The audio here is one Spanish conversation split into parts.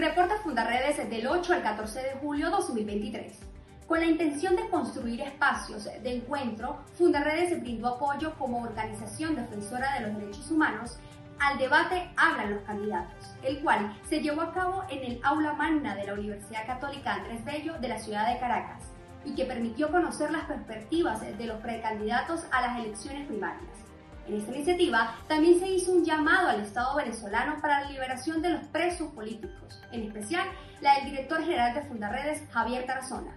Reporta Fundarredes del 8 al 14 de julio 2023. Con la intención de construir espacios de encuentro, Fundarredes brindó apoyo como organización defensora de los derechos humanos al debate Hablan los candidatos, el cual se llevó a cabo en el aula magna de la Universidad Católica Andrés Bello de la ciudad de Caracas y que permitió conocer las perspectivas de los precandidatos a las elecciones primarias. En esta iniciativa también se hizo un llamado al Estado venezolano para la liberación de los presos políticos, en especial la del director general de Fundarredes, Javier Tarazona.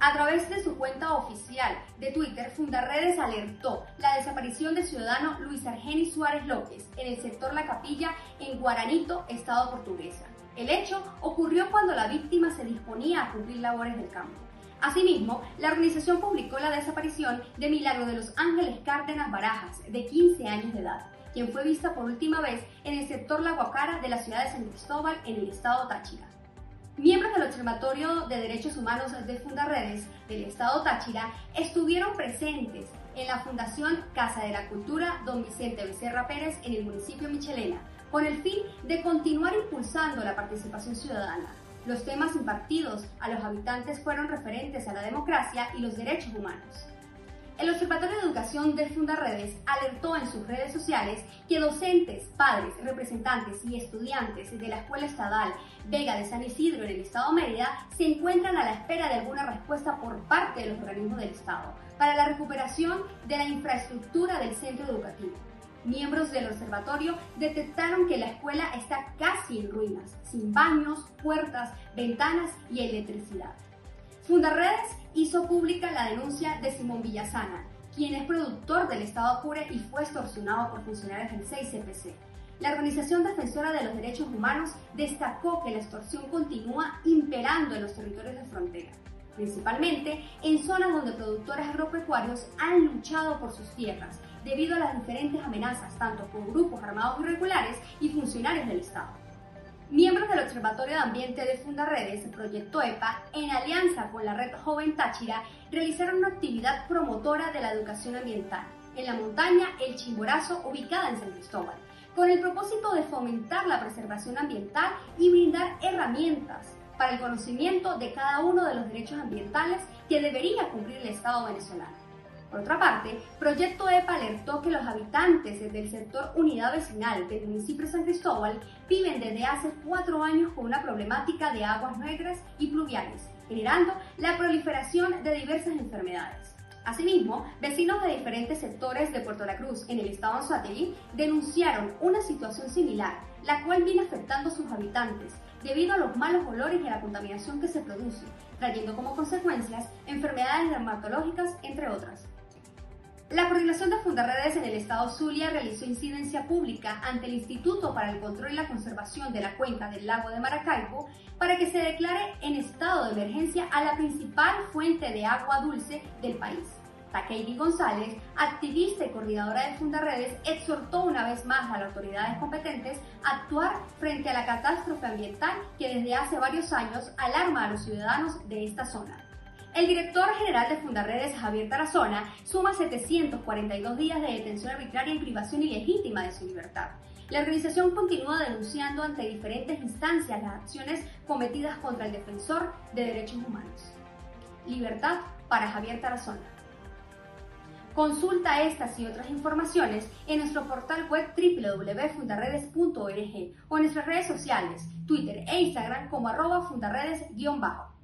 A través de su cuenta oficial de Twitter, Fundarredes alertó la desaparición del ciudadano Luis Argenis Suárez López en el sector La Capilla en Guaranito, Estado portuguesa. El hecho ocurrió cuando la víctima se disponía a cumplir labores del campo. Asimismo, la organización publicó la desaparición de Milagro de los Ángeles Cárdenas Barajas, de 15 años de edad, quien fue vista por última vez en el sector La Guacara de la ciudad de San Cristóbal, en el estado Táchira. Miembros del Observatorio de Derechos Humanos de Fundarredes del Estado Táchira estuvieron presentes en la Fundación Casa de la Cultura Don Vicente Becerra Pérez en el municipio Michelena, con el fin de continuar impulsando la participación ciudadana, los temas impartidos a los habitantes fueron referentes a la democracia y los derechos humanos. El Observatorio de Educación de Fundarredes alertó en sus redes sociales que docentes, padres, representantes y estudiantes de la Escuela Estatal Vega de San Isidro en el Estado Mérida se encuentran a la espera de alguna respuesta por parte de los organismos del Estado para la recuperación de la infraestructura del centro educativo miembros del observatorio detectaron que la escuela está casi en ruinas, sin baños, puertas, ventanas y electricidad. Fundarredes hizo pública la denuncia de Simón Villasana, quien es productor del Estado Apure y fue extorsionado por funcionarios del 6CPC. La Organización Defensora de los Derechos Humanos destacó que la extorsión continúa imperando en los territorios de frontera, principalmente en zonas donde productores agropecuarios han luchado por sus tierras debido a las diferentes amenazas tanto por grupos armados irregulares y funcionarios del Estado. Miembros del Observatorio de Ambiente de Fundarredes, Proyecto EPA, en alianza con la Red Joven Táchira, realizaron una actividad promotora de la educación ambiental en la montaña El Chimborazo, ubicada en San Cristóbal, con el propósito de fomentar la preservación ambiental y brindar herramientas para el conocimiento de cada uno de los derechos ambientales que debería cumplir el Estado venezolano. Por otra parte, Proyecto EPA alertó que los habitantes del sector unidad vecinal del municipio de San Cristóbal viven desde hace cuatro años con una problemática de aguas negras y pluviales, generando la proliferación de diversas enfermedades. Asimismo, vecinos de diferentes sectores de Puerto La Cruz en el estado de denunciaron una situación similar, la cual viene afectando a sus habitantes debido a los malos olores y a la contaminación que se produce, trayendo como consecuencias enfermedades dermatológicas, entre otras. La Coordinación de Fundarredes en el Estado Zulia realizó incidencia pública ante el Instituto para el Control y la Conservación de la Cuenca del Lago de Maracaibo para que se declare en estado de emergencia a la principal fuente de agua dulce del país. Takeibi González, activista y coordinadora de Fundarredes, exhortó una vez más a las autoridades competentes a actuar frente a la catástrofe ambiental que desde hace varios años alarma a los ciudadanos de esta zona. El director general de Fundarredes, Javier Tarazona, suma 742 días de detención arbitraria y privación ilegítima de su libertad. La organización continúa denunciando ante diferentes instancias las acciones cometidas contra el defensor de derechos humanos. Libertad para Javier Tarazona. Consulta estas y otras informaciones en nuestro portal web www.fundarredes.org o en nuestras redes sociales, Twitter e Instagram como arroba fundarredes-bajo.